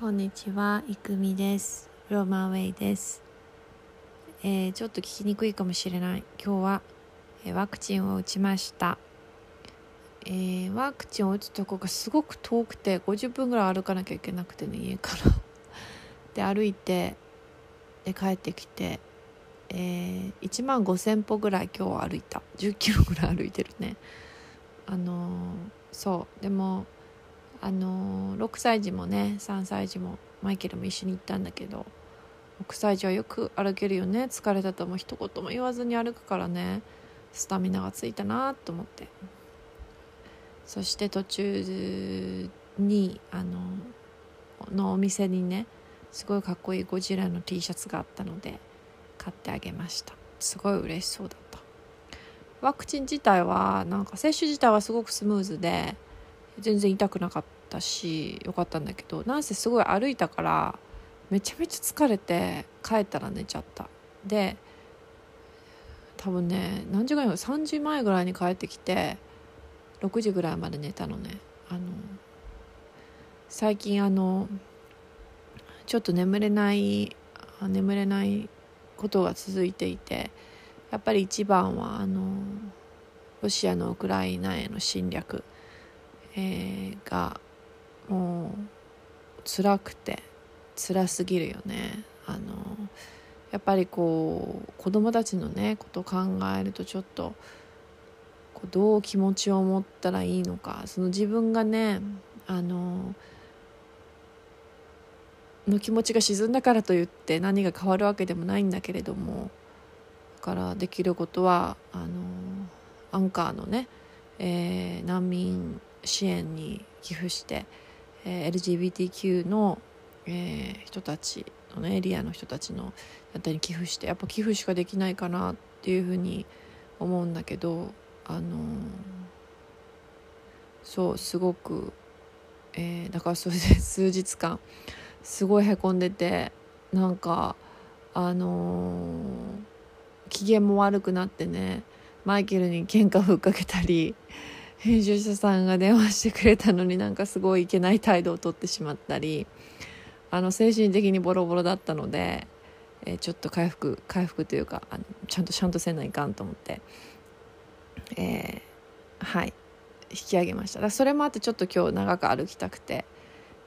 こんにちは、いくみです。ローマンウェイです。えーちょっと聞きにくいかもしれない。今日は、えーワクチンを打ちました。えーワクチンを打つとこがすごく遠くて、50分ぐらい歩かなきゃいけなくてね、家から。で、歩いて、で、帰ってきて、えー1万5000歩ぐらい今日は歩いた。10キロぐらい歩いてるね。あのそう。でも、あの6歳児もね3歳児もマイケルも一緒に行ったんだけど6歳児はよく歩けるよね疲れたとも一言も言わずに歩くからねスタミナがついたなと思って。そして途中にあののお店にねすごいかっこいいゴジラの T シャツがあったので買ってあげました。すごい嬉しそうだった。ワクチン自体はなんか接種自体はすごくスムーズで全然痛くなかった。しよかったんだけどなんせすごい歩いたからめちゃめちゃ疲れて帰ったら寝ちゃった。で多分ね何時ぐらいの3時前ぐらいに帰ってきて6時ぐらいまで寝たのね。あの最近あのちょっと眠れない眠れないことが続いていてやっぱり一番はあのロシアのウクライナへの侵略えーがもう辛くて辛すぎるよね。あのやっぱりこう子供たちのねこと考えるとちょっとこうどう気持ちを持ったらいいのかその自分がねあのの気持ちが沈んだからといって何が変わるわけでもないんだけれどもだからできることはあのアンカーのね、えー難民支援に寄付して、えー LGBTQ の、えー人たちの、ね、エリアの人たちのやったり寄付してやっぱ寄付しかできないかなっていうふうに思うんだけどあのーそうすごく、えーだからそれで数日間すごいへこんでてなんかあの機嫌も悪くなってねマイケルに喧嘩ふっかけたり編集者さんが電話してくれたのになんかすごいいけない態度をとってしまったりあの精神的にボロボロだったので、えーちょっと回復回復というかあのちゃんとちゃんとせないかんと思って、えーはい引き上げました。だそれもあってちょっと今日長く歩きたくて、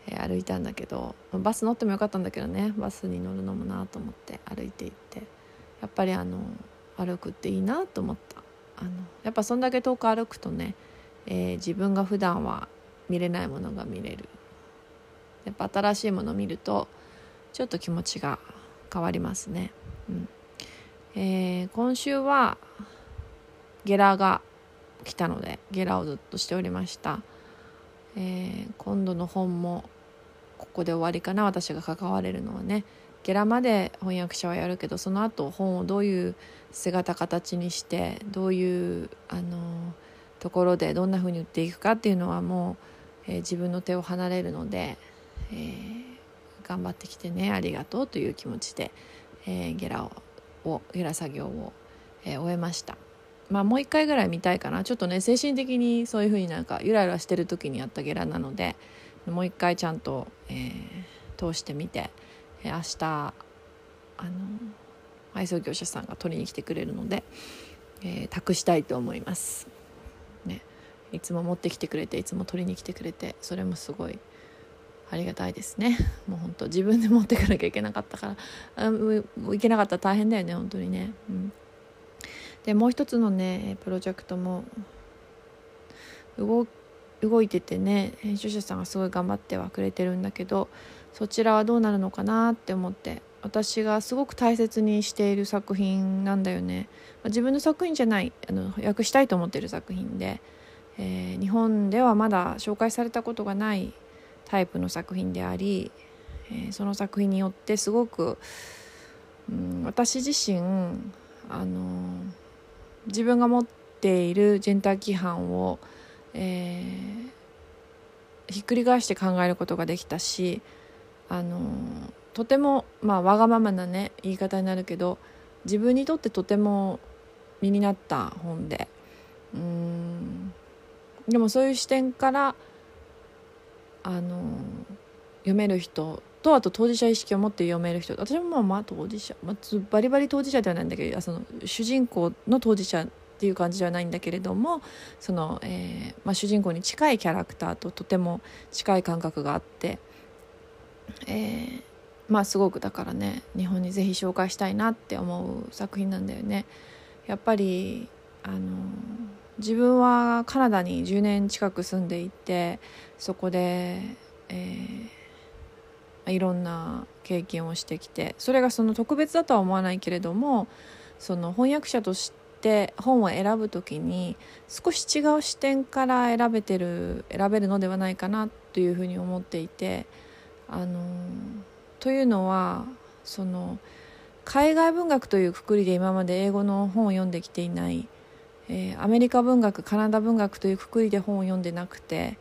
えー歩いたんだけどバス乗ってもよかったんだけどねバスに乗るのもなと思って歩いていってやっぱりあの歩くっていいなと思った。あのやっぱそんだけ遠く歩くとねえー自分が普段は見れないものが見れる。やっぱ新しいものを見るとちょっと気持ちが変わりますね、うん。えー今週はゲラが来たのでゲラをずっとしておりました、えー今度の本もここで終わりかな。私が関われるのはね。ゲラまで翻訳者はやるけどその後本をどういう姿形にしてどういうあのところでどんな風に売っていくかっていうのはもう、えー自分の手を離れるので、えー頑張ってきてねありがとうという気持ちで、えーゲラをゲラ作業を、えー終えました。まあもう一回ぐらい見たいかなちょっとね精神的にそういう風になんかゆらゆらしてる時にやったゲラなのでもう一回ちゃんと、えー通してみて、えー明日あの配送業者さんが取りに来てくれるので、えー託したいと思います。いつも持ってきてくれていつも取りに来てくれてそれもすごいありがたいですね。もう本当自分で持ってかなきゃいけなかったから。あうういけなかったら大変だよね本当にね、うん、でもう一つのねプロジェクトも動動いててね編集者さんがすごい頑張ってはくれてるんだけどそちらはどうなるのかなって思って私がすごく大切にしている作品なんだよね。ま自分の作品じゃないあの訳したいと思ってる作品で、えー日本ではまだ紹介されたことがないタイプの作品であり、えーその作品によってすごく、うん、私自身あの自分が持っているジェンダー規範を、えーひっくり返して考えることができたしあのとても、まあ、わがままなね言い方になるけど自分にとってとても身になった本でうんでもそういう視点からあの読める人とあと当事者意識を持って読める人私もまあ当事者、まあ、バリバリ当事者ではないんだけどその主人公の当事者っていう感じではないんだけれどもその、えーまあ、主人公に近いキャラクターととても近い感覚があって、えー、まあすごくだからね日本にぜひ紹介したいなって思う作品なんだよね。やっぱりあの自分はカナダに10年近く住んでいてそこで、えー、いろんな経験をしてきてそれがその特別だとは思わないけれどもその翻訳者として本を選ぶ時に少し違う視点から選べてる選べるのではないかなというふうに思っていてあのというのはその海外文学というくくりで今まで英語の本を読んできていないえー、アメリカ文学カナダ文学というくくりで本を読んでなくて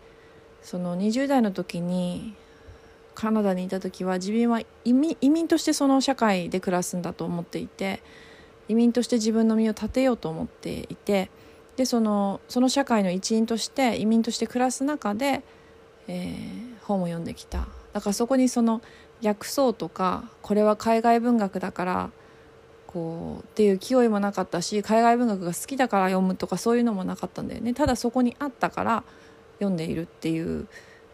その20代の時にカナダにいた時は自分は移民移民としてその社会で暮らすんだと思っていて移民として自分の身を立てようと思っていてでそのその社会の一員として移民として暮らす中で、えー、本を読んできた。だからそこにその訳そうとかこれは海外文学だからこうっていう勢いもなかったし海外文学が好きだから読むとかそういうのもなかったんだよね。ただそこにあったから読んでいるっていう、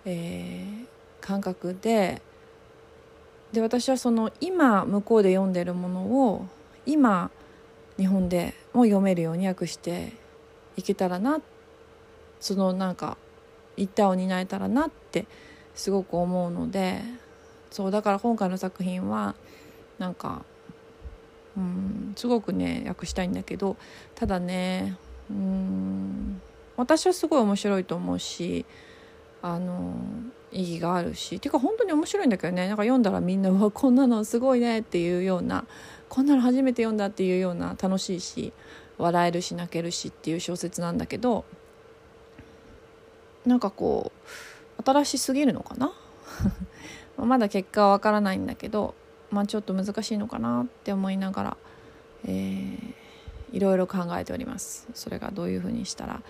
えー、感覚でで私はその今向こうで読んでるものを今日本でも読めるように訳していけたらなそのなんか一体を担えたらなってすごく思うのでそうだから今回の作品はなんかうんすごくね訳したいんだけどただねうん私はすごい面白いと思うしあの意義があるしてか本当に面白いんだけどねなんか読んだらみんな「うわこんなのすごいね」っていうようなこんなの初めて読んだっていうような楽しいし笑えるし泣けるしっていう小説なんだけどなんかこう新しすぎるのかな？まだ結果はわからないんだけどまあ、ちょっと難しいのかなって思いながら、えー、いろいろ考えております。それがどういうふうにしたら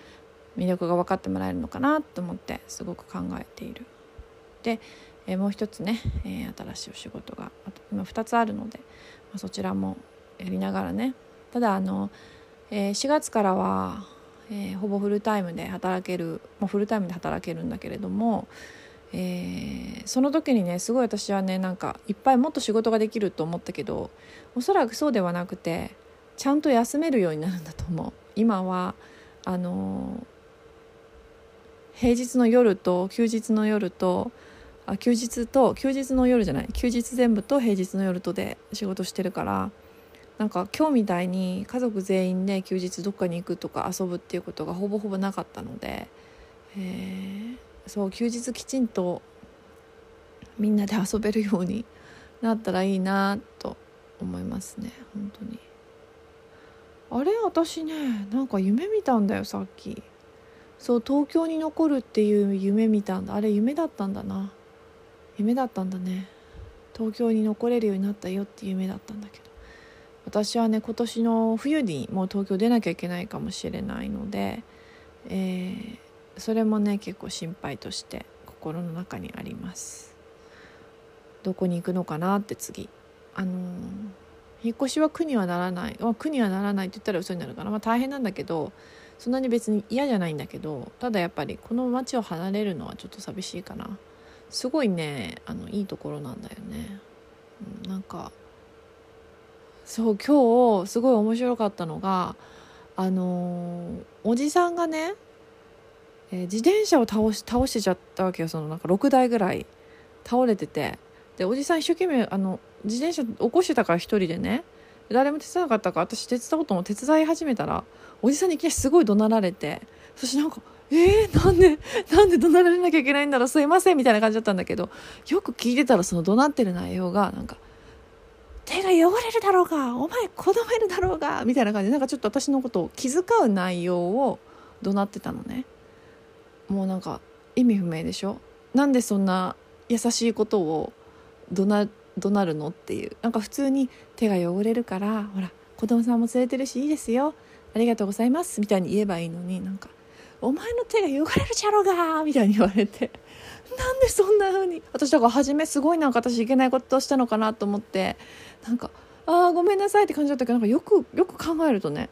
魅力が分かってもらえるのかなと思ってすごく考えている。で、えー、もう一つね、えー、新しいお仕事があと今2つあるので、まあ、そちらもやりながらね。ただあの、えー、4月からは、えー、ほぼフルタイムで働ける、まあ、フルタイムで働けるんだけれどもえー、その時にねすごい私はねなんかいっぱいもっと仕事ができると思ったけどおそらくそうではなくてちゃんと休めるようになるんだと思う。今はあのー、平日の夜と休日の夜とあ休日と休日の夜じゃない休日全部と平日の夜とで仕事してるからなんか今日みたいに家族全員で休日どっかに行くとか遊ぶっていうことがほぼほぼなかったので、えそう休日きちんとみんなで遊べるようになったらいいなと思いますね本当に。あれ私ねなんか夢見たんだよさっき。そう東京に残るっていう夢見たんだ。あれ夢だったんだな。夢だったんだね。東京に残れるようになったよっていう夢だったんだけど。私はね今年の冬にもう東京出なきゃいけないかもしれないので、えー、それもね結構心配として心の中にあります。どこに行くのかなって次。あの、引っ越しは苦にはならない。苦にはならないって言ったら嘘になるかな、まあ、大変なんだけどそんなに別に嫌じゃないんだけどただやっぱりこの町を離れるのはちょっと寂しいかな。すごいねあのいいところなんだよね、うん、なんかそう今日すごい面白かったのがあの、おじさんがねえー、自転車を倒し倒してちゃったわけよそのなんか6台ぐらい。倒れてて。でおじさん一生懸命あの自転車起こしてたから一人でね。誰も手伝わなかったから私手伝おうとも手伝い始めたらおじさんにいきなりすごい怒鳴られて。そしてなんか「えー、なんでなんで怒鳴られなきゃいけないんだろうすいません」みたいな感じだったんだけどよく聞いてたらその怒鳴ってる内容がなんか「手が汚れるだろうがお前子供いるだろうが」みたいな感じでなんかちょっと私のことを気遣う内容を怒鳴ってたのね。もうなんか意味不明でしょ？なんでそんな優しいことを怒鳴怒鳴るのっていう。なんか普通に手が汚れるからほら子供さんも連れてるしいいですよ。ありがとうございます。みたいに言えばいいのになんか「お前の手が汚れるじゃろうが」みたいに言われて。なんでそんな風に。私だから初めすごいなんか私いけないことをしたのかなと思って。なんか「ああごめんなさい」って感じだったけどなんかよくよく考えるとね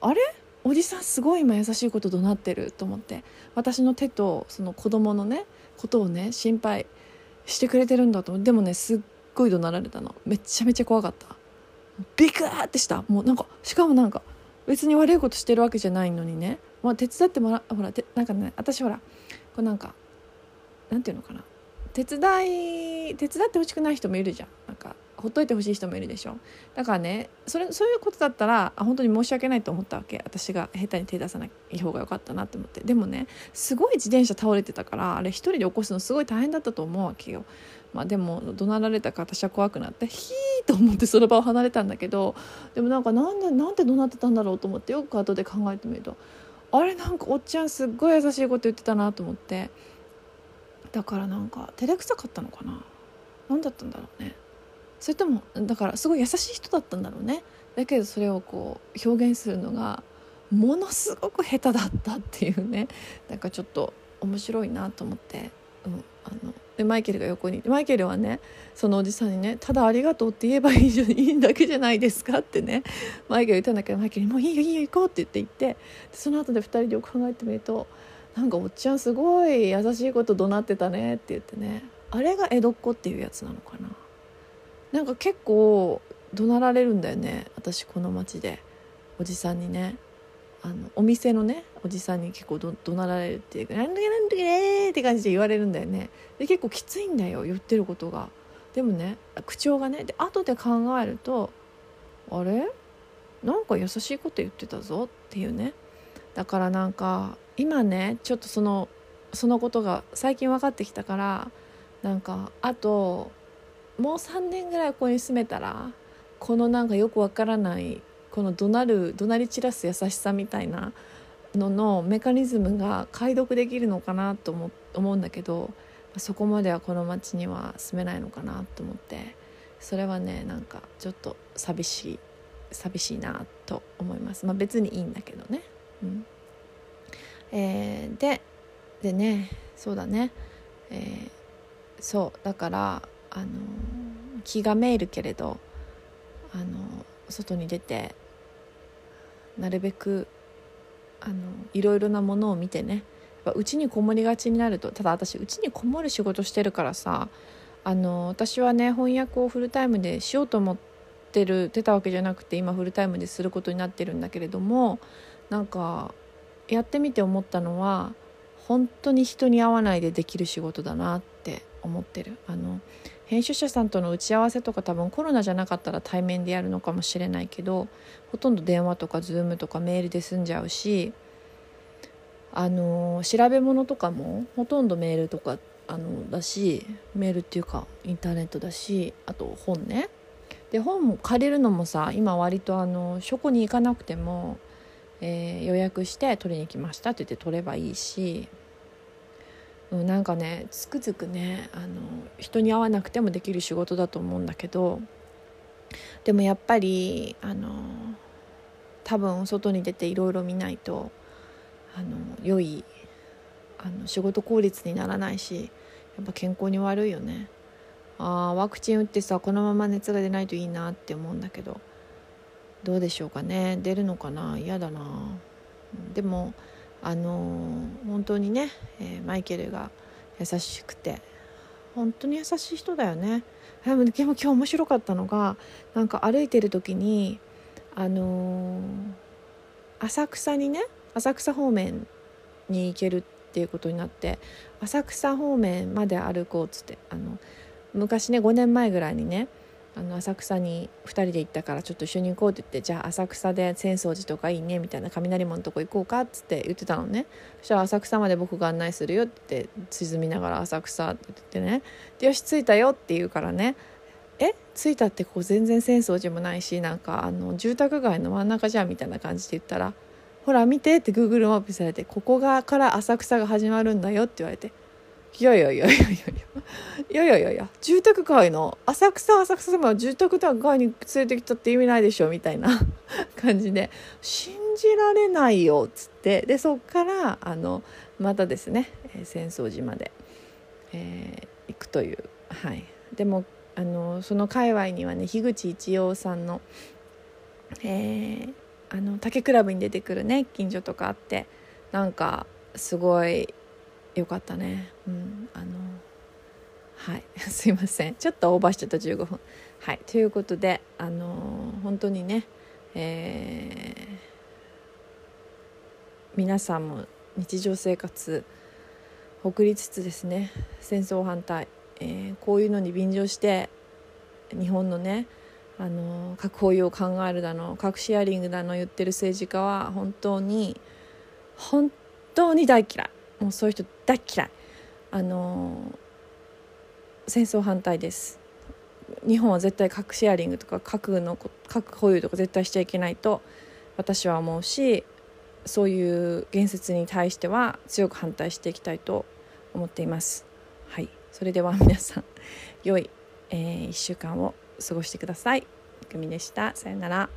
あれ？おじさんすごい今優しいこと怒鳴ってると思って私の手とその子供のねことをね心配してくれてるんだと思ってでもねすっごい怒鳴られたの。めちゃめちゃ怖かった。ビクーってした。もうなんかしかもなんか別に悪いことしてるわけじゃないのにね、まあ、手伝ってもらほらてなんかね私ほらこうなんかなんていうのかな。手伝い手伝ってほしくない人もいるじゃん。ほっといてほしい人もいるでしょ。だからねそれそういうことだったら本当に申し訳ないと思ったわけ。私が下手に手出さない方が良かったなって思って。でもねすごい自転車倒れてたからあれ一人で起こすのすごい大変だったと思うわけよ。まあでも怒鳴られたか私は怖くなってヒーと思ってその場を離れたんだけどでもなんかなんでなんで怒鳴ってたんだろうと思ってよく後で考えてみると。あれなんかおっちゃんすっごい優しいこと言ってたなと思って。だからなんか照れくさかったのかな。何だったんだろうね。それともだからすごい優しい人だったんだろうね。だけどそれをこう表現するのがものすごく下手だったっていうね。なんかちょっと面白いなと思って、うん、あのでマイケルが横にマイケルはねそのおじさんにね「ただありがとうって言えばいいじゃいいんだけじゃないですか」ってね。マイケル言ったんだけどマイケルに「もういいよいいよ行こう」って言って行って。その後で2人でよく考えてみると「なんかおっちゃんすごい優しいこと怒鳴ってたね」って言ってね。あれが江戸っ子っていうやつなのかな。なんか結構怒鳴られるんだよね私この町で。おじさんにね。あのお店のねおじさんに結構怒鳴られるっていうか「なんだけなんだけって感じで言われるんだよね。で結構きついんだよ言ってることが。でもね口調がねで後で考えるとあれ？なんか優しいこと言ってたぞっていうね。だからなんか今ねちょっとそのそのことが最近分かってきたからなんかあともう3年ぐらいここに住めたらこのなんかよくわからないこの怒鳴る怒鳴り散らす優しさみたいなののメカニズムが解読できるのかなと思思うんだけどそこまではこの町には住めないのかなと思ってそれはねなんかちょっと寂しい寂しいなと思います、まあ、別にいいんだけどね。うん。えー、ででねそうだね、えー、そうだからあの気がめいるけれどあの外に出てなるべくあのいろいろなものを見てねうちにこもりがちになるとただ私うちにこもる仕事してるからさあの私はね翻訳をフルタイムでしようと思ってる出たわけじゃなくて今フルタイムですることになってるんだけれどもなんかやってみて思ったのは本当に人に会わないでできる仕事だなって思ってる。あの編集者さんとの打ち合わせとか多分コロナじゃなかったら対面でやるのかもしれないけどほとんど電話とか Zoom とかメールで済んじゃうしあの調べ物とかもほとんどメールとかあのだしメールっていうかインターネットだしあと本ね。で本も借りるのもさ今割とあの書庫に行かなくても、えー、予約して取りに来ましたって言って取ればいいしうんなんかねつくづくねあの人に会わなくてもできる仕事だと思うんだけどでもやっぱりあの多分外に出ていろいろ見ないとあの良いあの仕事効率にならないしやっぱ健康に悪いよね。あワクチン打ってさこのまま熱が出ないといいなって思うんだけどどうでしょうかね。出るのかな。嫌だな。でもあの本当にね、えー、マイケルが優しくて本当に優しい人だよね。でも今日面白かったのがなんか歩いてる時にあのー、浅草にね浅草方面に行けるっていうことになって浅草方面まで歩こうっつってあの昔ね5年前ぐらいにねあの浅草に2人で行ったからちょっと一緒に行こうって言ってじゃあ浅草で浅草寺とかいいねみたいな雷門のとこ行こうかっつって言ってたのね。そしたら浅草まで僕が案内するよって沈みながら浅草って言ってね。でよし着いたよって言うからね。え？着いたってここ全然浅草寺もないしなんかあの住宅街の真ん中じゃんみたいな感じで言ったらほら見てって Google マップされてここがから浅草が始まるんだよって言われていやいやいやいやいやいやいやいやいや住宅街の浅草浅草でも住宅街に連れてきたって意味ないでしょみたいな感じで信じられないよっつってでそっからあのまたですね浅草寺まで、えー、行くというはいでもあのその界隈にはね樋口一葉さんの、えー、あの竹クラブに出てくるね近所とかあってなんかすごい良かったね。うんあのはい。すいません。ちょっとオーバーしちゃった。15分。はい。ということであの本当にねえー、皆さんも日常生活送りつつですね戦争反対、えー、こういうのに便乗して日本のねあの核保有を考えるだの核シェアリングだの言ってる政治家は本当に本当に大嫌い。もうそういう人大嫌いあの戦争反対です日本は絶対核シェアリングとか核の核保有とか絶対しちゃいけないと私は思うしそういう言説に対しては強く反対していきたいと思っていますはいそれでは皆さん良い、えー、1週間を過ごしてください。グミでした。さよなら。